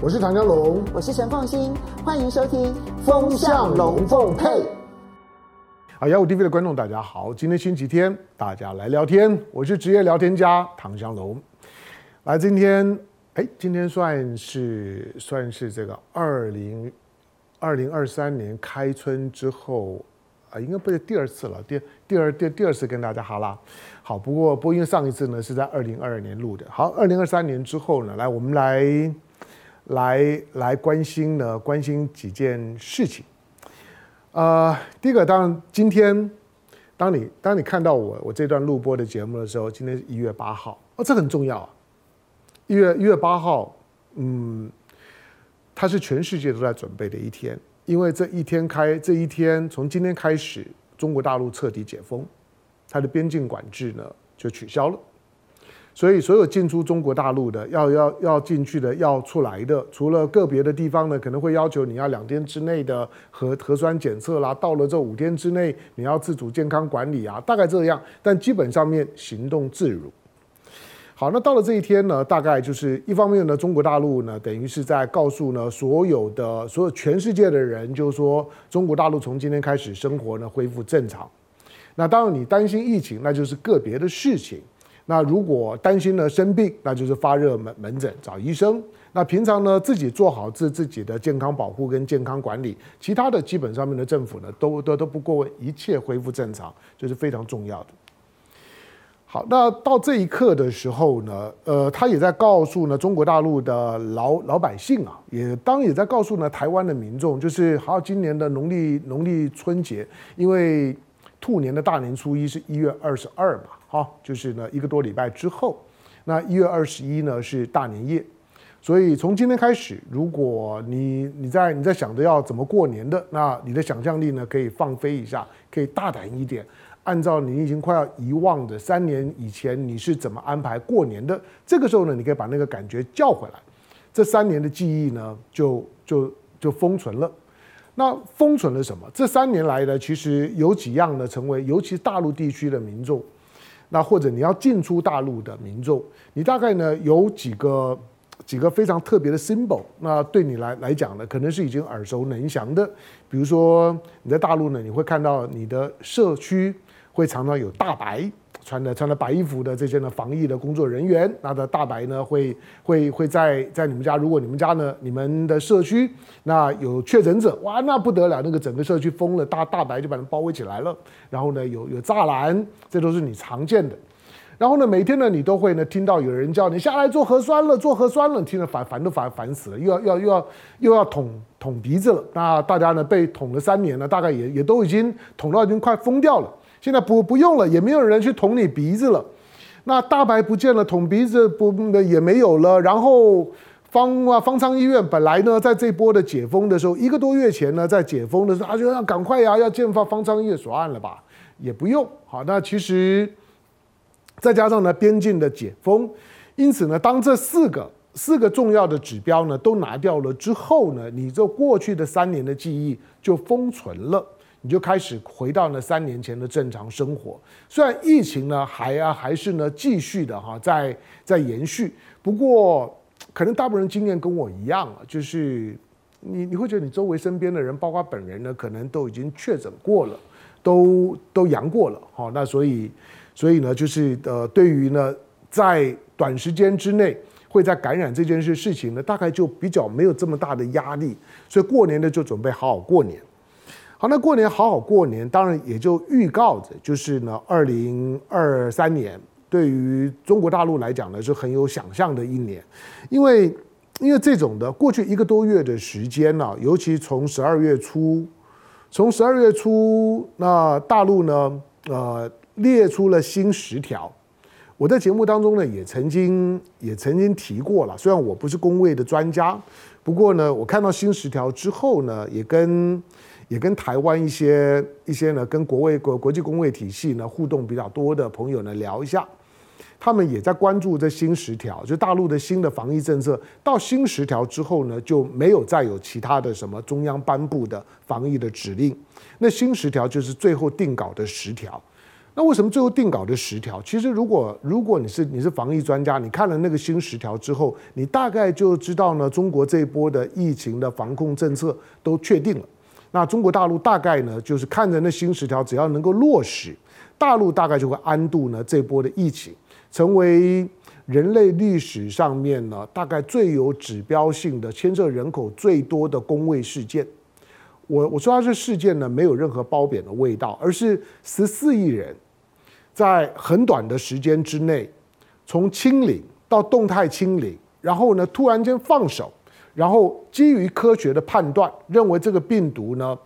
我是唐江龙，我是陈凤欣，欢迎收听《风向龙凤配》。啊，幺五 TV 的观众大家好，今天星期天，大家来聊天。我是职业聊天家唐江龙。来，今天哎，今天算是算是这个二零二零二三年开春之后啊，应该不是第二次了，第第二第第二次跟大家哈拉。好，不过不过因为上一次呢是在二零二二年录的。好，二零二三年之后呢，来我们来。来来关心呢，关心几件事情。呃，第一个，当然今天，当你当你看到我我这段录播的节目的时候，今天是一月八号，哦，这很重要啊。一月一月八号，嗯，它是全世界都在准备的一天，因为这一天开，这一天从今天开始，中国大陆彻底解封，它的边境管制呢就取消了。所以，所有进出中国大陆的，要要要进去的，要出来的，除了个别的地方呢，可能会要求你要两天之内的核核酸检测啦，到了这五天之内，你要自主健康管理啊，大概这样。但基本上面行动自如。好，那到了这一天呢，大概就是一方面呢，中国大陆呢，等于是在告诉呢所有的所有全世界的人，就是说中国大陆从今天开始生活呢恢复正常。那当然，你担心疫情，那就是个别的事情。那如果担心呢生病，那就是发热门门诊找医生。那平常呢自己做好自自己的健康保护跟健康管理，其他的基本上面的政府呢都都都不过问，一切恢复正常，这是非常重要的。好，那到这一刻的时候呢，呃，他也在告诉呢中国大陆的老老百姓啊，也当也在告诉呢台湾的民众，就是好今年的农历农历春节，因为兔年的大年初一是一月二十二嘛。好，就是呢一个多礼拜之后，那一月二十一呢是大年夜，所以从今天开始，如果你你在你在想着要怎么过年的，那你的想象力呢可以放飞一下，可以大胆一点，按照你已经快要遗忘的三年以前你是怎么安排过年的，这个时候呢，你可以把那个感觉叫回来，这三年的记忆呢就就就封存了。那封存了什么？这三年来呢，其实有几样呢，成为尤其大陆地区的民众。那或者你要进出大陆的民众，你大概呢有几个几个非常特别的 symbol，那对你来来讲呢，可能是已经耳熟能详的。比如说你在大陆呢，你会看到你的社区会常常有大白。穿的穿的白衣服的这些呢，防疫的工作人员，那的大白呢，会会会在在你们家，如果你们家呢，你们的社区那有确诊者，哇，那不得了，那个整个社区封了，大大白就把人包围起来了。然后呢，有有栅栏，这都是你常见的。然后呢，每天呢，你都会呢听到有人叫你下来做核酸了，做核酸了，听得烦烦都烦烦死了，又要要又要又要捅捅鼻子了。那大家呢被捅了三年了，大概也也都已经捅到已经快疯掉了。现在不不用了，也没有人去捅你鼻子了。那大白不见了，捅鼻子不也没有了。然后方啊方舱医院本来呢，在这波的解封的时候，一个多月前呢，在解封的时候，啊就要赶快呀，要建发方舱医院锁案了吧？也不用。好，那其实再加上呢，边境的解封，因此呢，当这四个四个重要的指标呢都拿掉了之后呢，你这过去的三年的记忆就封存了。你就开始回到那三年前的正常生活，虽然疫情呢还啊还是呢继续的哈在在延续，不过可能大部分人经验跟我一样啊，就是你你会觉得你周围身边的人，包括本人呢，可能都已经确诊过了，都都阳过了哈，那所以所以呢就是呃对于呢在短时间之内会在感染这件事事情呢，大概就比较没有这么大的压力，所以过年呢就准备好好过年。好，那过年好好过年，当然也就预告着，就是呢，二零二三年对于中国大陆来讲呢，是很有想象的一年，因为因为这种的过去一个多月的时间呢，尤其从十二月初，从十二月初，那大陆呢，呃，列出了新十条，我在节目当中呢，也曾经也曾经提过了，虽然我不是公卫的专家，不过呢，我看到新十条之后呢，也跟也跟台湾一些一些呢，跟国卫国国际公卫体系呢互动比较多的朋友呢聊一下，他们也在关注这新十条，就大陆的新的防疫政策。到新十条之后呢，就没有再有其他的什么中央颁布的防疫的指令。那新十条就是最后定稿的十条。那为什么最后定稿的十条？其实如果如果你是你是防疫专家，你看了那个新十条之后，你大概就知道呢，中国这一波的疫情的防控政策都确定了。那中国大陆大概呢，就是看着那新十条，只要能够落实，大陆大概就会安度呢这波的疫情，成为人类历史上面呢大概最有指标性的牵涉人口最多的公卫事件。我我说它这事件呢，没有任何褒贬的味道，而是十四亿人。在很短的时间之内，从清零到动态清零，然后呢，突然间放手，然后基于科学的判断，认为这个病毒呢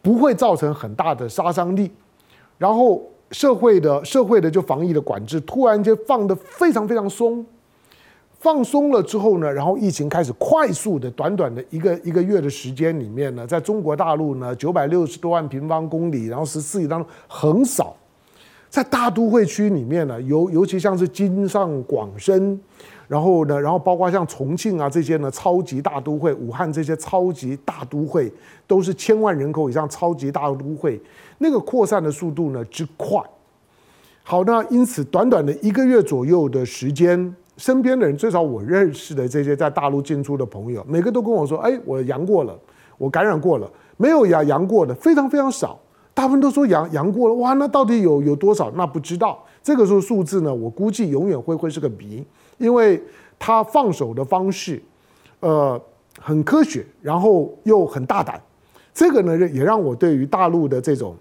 不会造成很大的杀伤力，然后社会的社会的就防疫的管制突然间放得非常非常松，放松了之后呢，然后疫情开始快速的短短的一个一个月的时间里面呢，在中国大陆呢九百六十多万平方公里，然后十四亿当中横扫。在大都会区里面呢，尤尤其像是京上广深，然后呢，然后包括像重庆啊这些呢，超级大都会，武汉这些超级大都会，都是千万人口以上超级大都会，那个扩散的速度呢之快。好，那因此短短的一个月左右的时间，身边的人，最少我认识的这些在大陆进出的朋友，每个都跟我说：“哎，我阳过了，我感染过了。”没有阳阳过的非常非常少。大部分都说阳阳过了，哇，那到底有有多少？那不知道。这个时候数字呢，我估计永远会会是个谜，因为他放手的方式，呃，很科学，然后又很大胆。这个呢，也让我对于大陆的这种，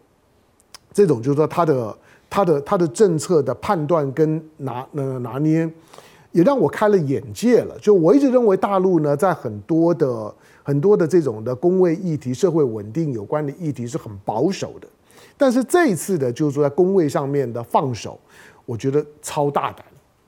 这种就是说他的他的他的政策的判断跟拿呃拿捏，也让我开了眼界了。就我一直认为大陆呢，在很多的。很多的这种的公卫议题、社会稳定有关的议题是很保守的，但是这一次的，就是说在公卫上面的放手，我觉得超大胆。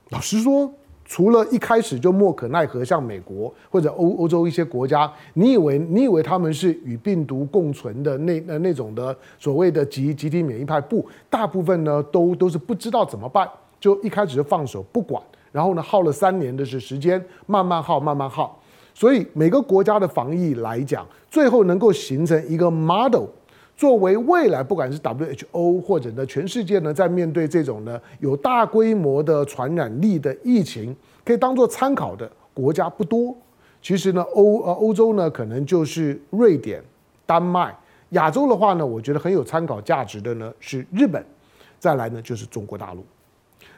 老实说，除了一开始就莫可奈何，像美国或者欧欧洲一些国家，你以为你以为他们是与病毒共存的那那那种的所谓的集集体免疫派，不，大部分呢都都是不知道怎么办，就一开始就放手不管，然后呢耗了三年的是时间，慢慢耗，慢慢耗。所以每个国家的防疫来讲，最后能够形成一个 model，作为未来不管是 WHO 或者呢全世界呢，在面对这种呢有大规模的传染力的疫情，可以当做参考的国家不多。其实呢，欧呃欧洲呢可能就是瑞典、丹麦；亚洲的话呢，我觉得很有参考价值的呢是日本，再来呢就是中国大陆。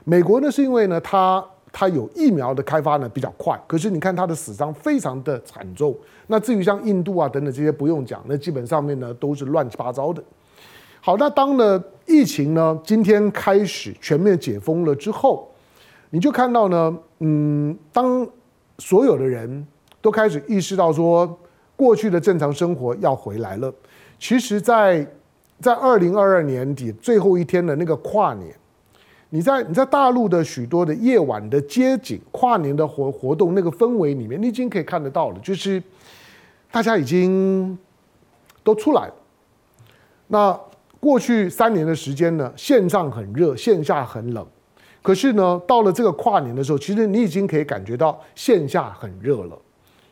美国呢是因为呢它。它有疫苗的开发呢比较快，可是你看它的死伤非常的惨重。那至于像印度啊等等这些不用讲，那基本上面呢都是乱七八糟的。好，那当呢疫情呢今天开始全面解封了之后，你就看到呢，嗯，当所有的人都开始意识到说过去的正常生活要回来了，其实在在二零二二年底最后一天的那个跨年。你在你在大陆的许多的夜晚的街景、跨年的活活动那个氛围里面，你已经可以看得到了，就是大家已经都出来了。那过去三年的时间呢，线上很热，线下很冷。可是呢，到了这个跨年的时候，其实你已经可以感觉到线下很热了，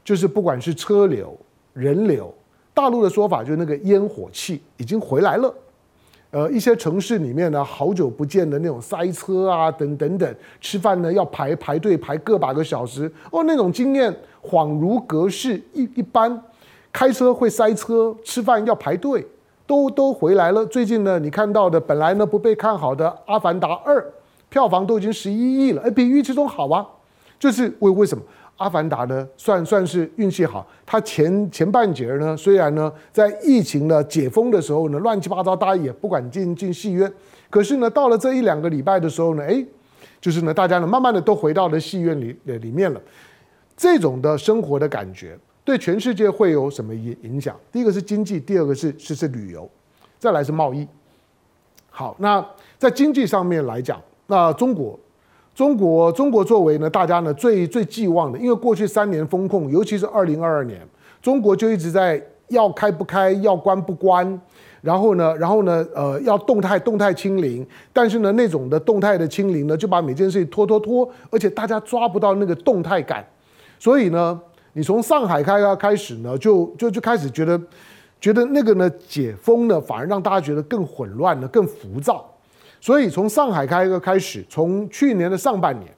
就是不管是车流、人流，大陆的说法就是那个烟火气已经回来了。呃，一些城市里面呢，好久不见的那种塞车啊，等等等，吃饭呢要排排队排个把个小时哦，那种经验恍如隔世一一般。开车会塞车，吃饭要排队，都都回来了。最近呢，你看到的本来呢不被看好的《阿凡达二》，票房都已经十一亿了，哎，比预期中好啊，就是为为什么？阿凡达呢，算算是运气好。它前前半截呢，虽然呢在疫情的解封的时候呢，乱七八糟，大家也不敢进进戏院。可是呢，到了这一两个礼拜的时候呢，哎，就是呢，大家呢慢慢的都回到了戏院里里面了。这种的生活的感觉，对全世界会有什么影影响？第一个是经济，第二个是是是旅游，再来是贸易。好，那在经济上面来讲，那中国。中国，中国作为呢，大家呢最最寄望的，因为过去三年封控，尤其是二零二二年，中国就一直在要开不开，要关不关，然后呢，然后呢，呃，要动态动态清零，但是呢，那种的动态的清零呢，就把每件事情拖拖拖，而且大家抓不到那个动态感，所以呢，你从上海开开开始呢，就就就开始觉得，觉得那个呢解封呢，反而让大家觉得更混乱了，更浮躁。所以从上海开个开始，从去年的上半年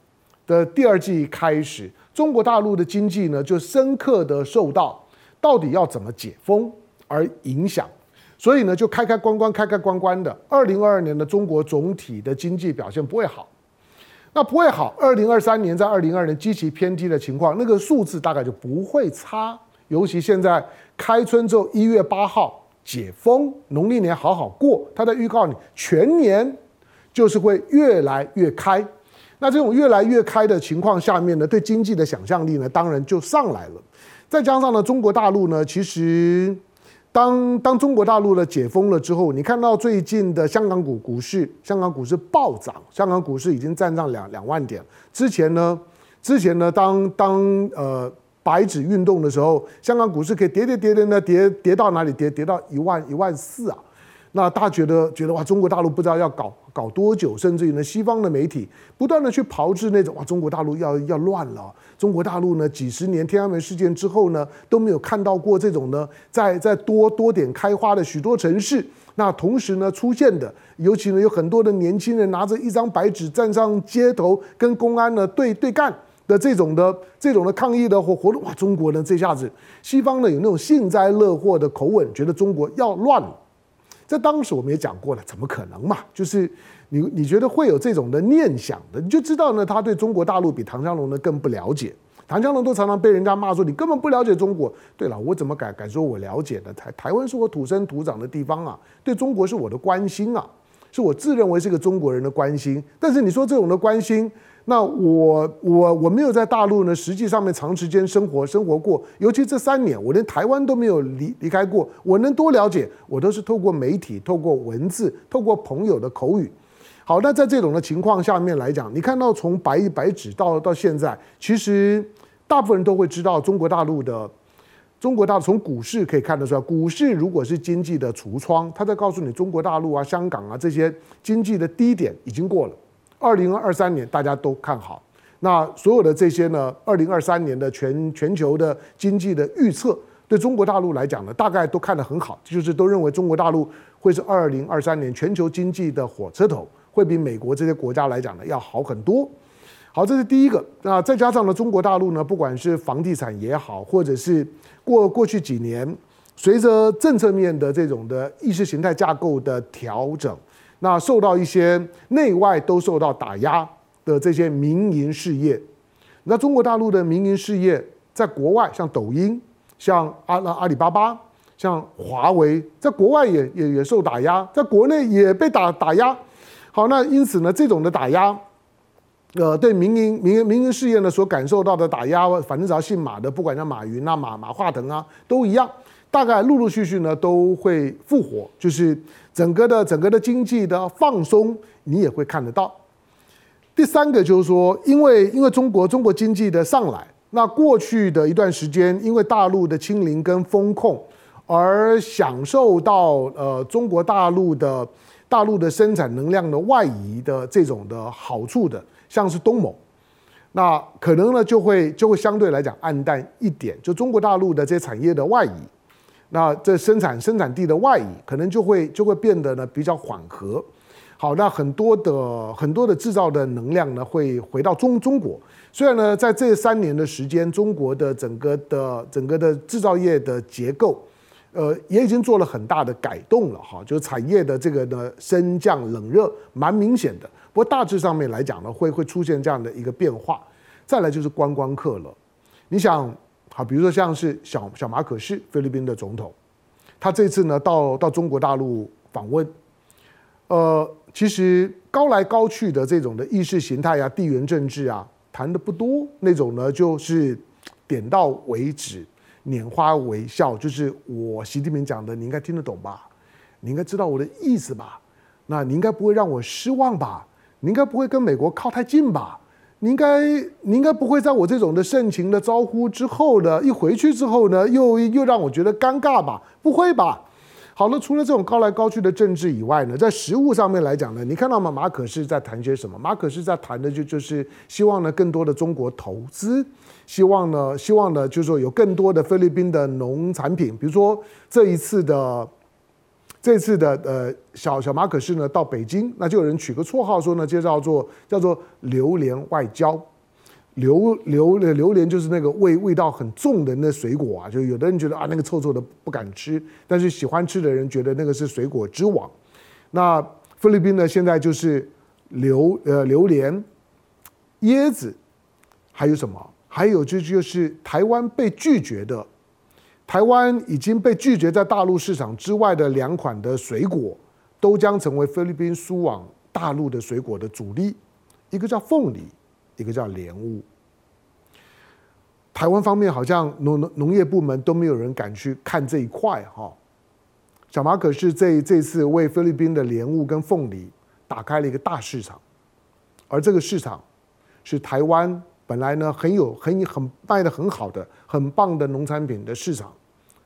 的第二季开始，中国大陆的经济呢就深刻的受到到底要怎么解封而影响，所以呢就开开关关开开关关的。二零二二年的中国总体的经济表现不会好，那不会好。二零二三年在二零二二年极其偏低的情况，那个数字大概就不会差。尤其现在开春之后，一月八号解封，农历年好好过，他在预告你全年就是会越来越开。那这种越来越开的情况下面呢，对经济的想象力呢，当然就上来了。再加上呢，中国大陆呢，其实当 当中国大陆呢解封了之后，你看到最近的香港股股市，香港股市暴涨，香港股市已经站上两两万点。之前呢，之前呢，当当呃。白纸运动的时候，香港股市可以跌跌跌跌呢，跌跌到哪里？跌跌到一万一万四啊！那大家觉得觉得哇，中国大陆不知道要搞搞多久，甚至于呢，西方的媒体不断的去炮制那种哇，中国大陆要要乱了。中国大陆呢，几十年天安门事件之后呢，都没有看到过这种呢，在在多多点开花的许多城市。那同时呢，出现的，尤其呢，有很多的年轻人拿着一张白纸站上街头，跟公安呢对对干。的这种的这种的抗议的活活动，哇！中国呢这下子，西方呢有那种幸灾乐祸的口吻，觉得中国要乱了。在当时我们也讲过了，怎么可能嘛？就是你你觉得会有这种的念想的，你就知道呢，他对中国大陆比唐湘龙呢更不了解。唐湘龙都常常被人家骂说，你根本不了解中国。对了，我怎么敢敢说我了解的？台台湾是我土生土长的地方啊，对中国是我的关心啊，是我自认为是个中国人的关心。但是你说这种的关心。那我我我没有在大陆呢，实际上面长时间生活生活过，尤其这三年，我连台湾都没有离离开过。我能多了解，我都是透过媒体、透过文字、透过朋友的口语。好，那在这种的情况下面来讲，你看到从白白纸到到现在，其实大部分人都会知道中国大陆的中国大陆从股市可以看得出来，股市如果是经济的橱窗，它在告诉你中国大陆啊、香港啊这些经济的低点已经过了。二零二三年大家都看好，那所有的这些呢，二零二三年的全全球的经济的预测，对中国大陆来讲呢，大概都看得很好，就是都认为中国大陆会是二零二三年全球经济的火车头，会比美国这些国家来讲呢要好很多。好，这是第一个。那再加上呢，中国大陆呢，不管是房地产也好，或者是过过去几年随着政策面的这种的意识形态架构的调整。那受到一些内外都受到打压的这些民营事业，那中国大陆的民营事业在国外，像抖音、像阿拉阿里巴巴、像华为，在国外也也也受打压，在国内也被打打压。好，那因此呢，这种的打压，呃，对民营民营民营事业呢所感受到的打压，反正只要姓马的，不管叫马云啊、马马化腾啊，都一样。大概陆陆续续呢都会复活，就是整个的整个的经济的放松，你也会看得到。第三个就是说，因为因为中国中国经济的上来，那过去的一段时间，因为大陆的清零跟风控而享受到呃中国大陆的大陆的生产能量的外移的这种的好处的，像是东盟，那可能呢就会就会相对来讲暗淡一点，就中国大陆的这些产业的外移。那这生产生产地的外移可能就会就会变得呢比较缓和，好，那很多的很多的制造的能量呢会回到中中国。虽然呢在这三年的时间，中国的整个的整个的制造业的结构，呃，也已经做了很大的改动了哈，就是产业的这个呢升降冷热蛮明显的。不过大致上面来讲呢，会会出现这样的一个变化。再来就是观光客了，你想。好，比如说像是小小马可是，菲律宾的总统，他这次呢到到中国大陆访问，呃，其实高来高去的这种的意识形态啊、地缘政治啊，谈的不多，那种呢就是点到为止，拈花微笑，就是我习近平讲的，你应该听得懂吧？你应该知道我的意思吧？那你应该不会让我失望吧？你应该不会跟美国靠太近吧？你应该，你应该不会在我这种的盛情的招呼之后呢，一回去之后呢，又又让我觉得尴尬吧？不会吧？好了，除了这种高来高去的政治以外呢，在实物上面来讲呢，你看到吗？马可是在谈些什么？马可是在谈的就就是希望呢，更多的中国投资，希望呢，希望呢，就是说有更多的菲律宾的农产品，比如说这一次的。这次的呃小小马可仕呢到北京，那就有人取个绰号说呢，就叫做叫做榴莲外交。榴榴榴莲就是那个味味道很重的那水果啊，就有的人觉得啊那个臭臭的不敢吃，但是喜欢吃的人觉得那个是水果之王。那菲律宾呢现在就是榴呃榴莲、椰子，还有什么？还有就就是台湾被拒绝的。台湾已经被拒绝在大陆市场之外的两款的水果，都将成为菲律宾输往大陆的水果的主力。一个叫凤梨，一个叫莲雾。台湾方面好像农农业部门都没有人敢去看这一块哈。小马可是这这次为菲律宾的莲雾跟凤梨打开了一个大市场，而这个市场是台湾。本来呢很有很很卖的很好的很棒的农产品的市场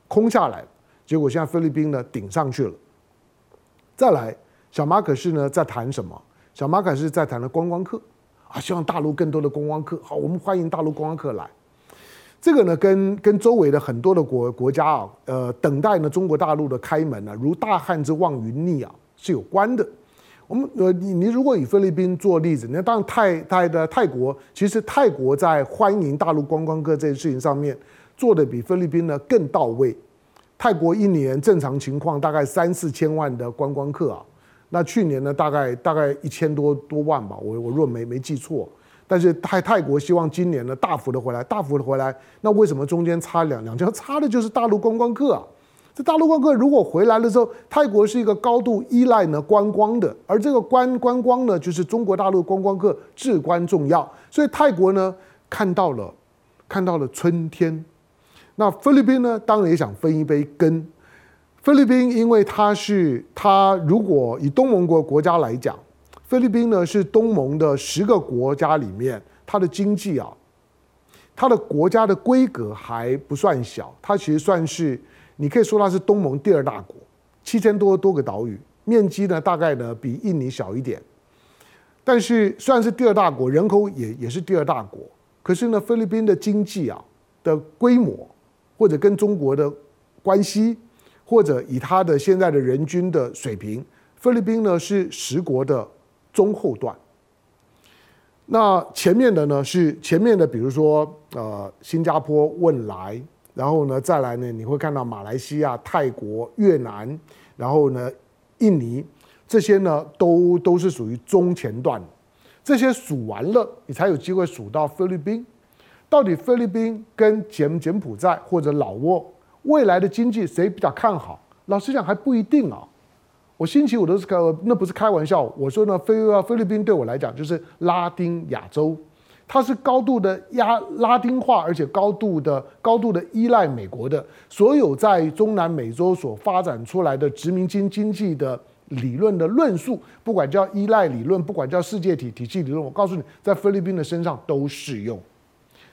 空下来，结果现在菲律宾呢顶上去了。再来，小马可是呢在谈什么？小马可是在谈的观光客啊，希望大陆更多的观光客。好，我们欢迎大陆观光客来。这个呢跟跟周围的很多的国国家啊，呃，等待呢中国大陆的开门呢，如大旱之望云逆啊是有关的。我们呃，你你如果以菲律宾做例子，那当然泰泰的泰国，其实泰国在欢迎大陆观光客这件事情上面做的比菲律宾呢更到位。泰国一年正常情况大概三四千万的观光客啊，那去年呢大概大概一千多多万吧，我我若没没记错。但是泰泰国希望今年呢大幅的回来，大幅的回来，那为什么中间差两两千？差的就是大陆观光客啊。这大陆观光客如果回来的时候，泰国是一个高度依赖呢观光的，而这个观观光呢，就是中国大陆观光客至关重要。所以泰国呢看到了，看到了春天。那菲律宾呢，当然也想分一杯羹。菲律宾因为它是它，如果以东盟国国家来讲，菲律宾呢是东盟的十个国家里面，它的经济啊，它的国家的规格还不算小，它其实算是。你可以说它是东盟第二大国，七千多多个岛屿，面积呢大概呢比印尼小一点。但是虽然是第二大国，人口也也是第二大国，可是呢，菲律宾的经济啊的规模，或者跟中国的关系，或者以它的现在的人均的水平，菲律宾呢是十国的中后段。那前面的呢是前面的，比如说呃新加坡、汶莱。然后呢，再来呢，你会看到马来西亚、泰国、越南，然后呢，印尼这些呢，都都是属于中前段。这些数完了，你才有机会数到菲律宾。到底菲律宾跟柬柬埔寨或者老挝未来的经济谁比较看好？老实讲还不一定啊。我星期五都是开，那不是开玩笑。我说呢，菲菲律宾对我来讲就是拉丁亚洲。它是高度的压拉丁化，而且高度的高度的依赖美国的所有在中南美洲所发展出来的殖民经经济的理论的论述，不管叫依赖理论，不管叫世界体体系理论，我告诉你，在菲律宾的身上都适用。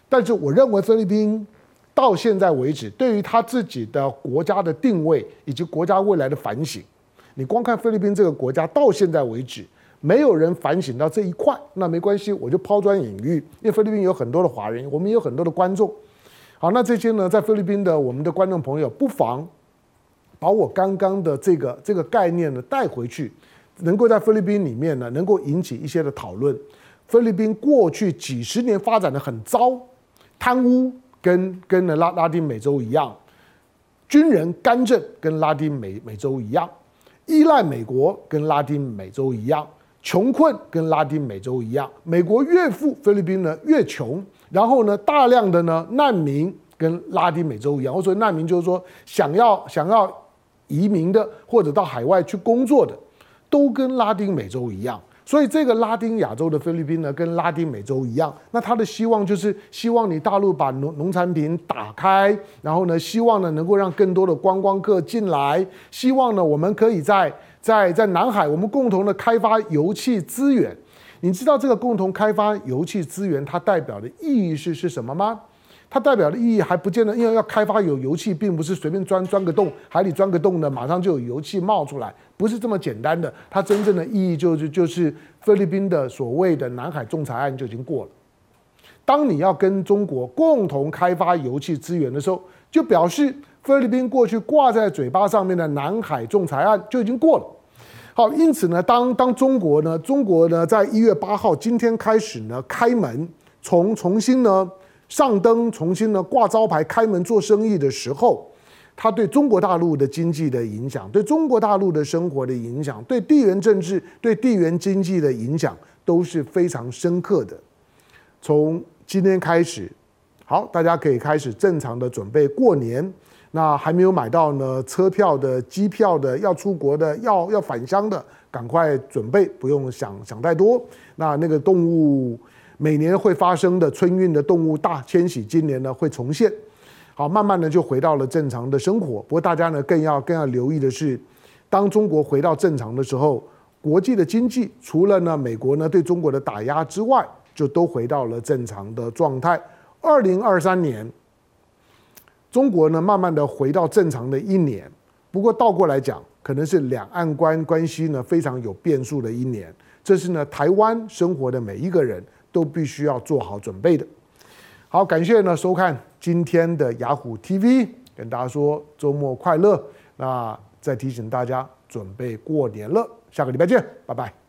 但是我认为菲律宾到现在为止，对于他自己的国家的定位以及国家未来的反省，你光看菲律宾这个国家到现在为止。没有人反省到这一块，那没关系，我就抛砖引玉。因为菲律宾有很多的华人，我们也有很多的观众。好，那这些呢，在菲律宾的我们的观众朋友，不妨把我刚刚的这个这个概念呢带回去，能够在菲律宾里面呢，能够引起一些的讨论。菲律宾过去几十年发展的很糟，贪污跟跟呢拉拉丁美洲一样，军人干政跟拉丁美美洲一样，依赖美国跟拉丁美洲一样。穷困跟拉丁美洲一样，美国越富，菲律宾呢越穷。然后呢，大量的呢难民跟拉丁美洲一样。我说难民就是说想要想要移民的，或者到海外去工作的，都跟拉丁美洲一样。所以这个拉丁亚洲的菲律宾呢，跟拉丁美洲一样。那他的希望就是希望你大陆把农农产品打开，然后呢，希望呢能够让更多的观光客进来，希望呢我们可以在。在在南海，我们共同的开发油气资源。你知道这个共同开发油气资源，它代表的意义是是什么吗？它代表的意义还不见得，因为要开发有油气，并不是随便钻钻个洞，海里钻个洞呢，马上就有油气冒出来，不是这么简单的。它真正的意义就是就是菲律宾的所谓的南海仲裁案就已经过了。当你要跟中国共同开发油气资源的时候，就表示。菲律宾过去挂在嘴巴上面的南海仲裁案就已经过了。好，因此呢，当当中国呢，中国呢，在一月八号今天开始呢，开门从重新呢上灯，重新呢挂招牌，开门做生意的时候，它对中国大陆的经济的影响，对中国大陆的生活的影响，对地缘政治、对地缘经济的影响都是非常深刻的。从今天开始，好，大家可以开始正常的准备过年。那还没有买到呢车票的、机票的、要出国的、要要返乡的，赶快准备，不用想想太多。那那个动物每年会发生的春运的动物大迁徙，今年呢会重现。好，慢慢的就回到了正常的生活。不过大家呢更要更要留意的是，当中国回到正常的时候，国际的经济除了呢美国呢对中国的打压之外，就都回到了正常的状态。二零二三年。中国呢，慢慢的回到正常的一年，不过倒过来讲，可能是两岸关关系呢非常有变数的一年，这是呢台湾生活的每一个人都必须要做好准备的。好，感谢呢收看今天的雅虎 TV，跟大家说周末快乐。那再提醒大家准备过年了，下个礼拜见，拜拜。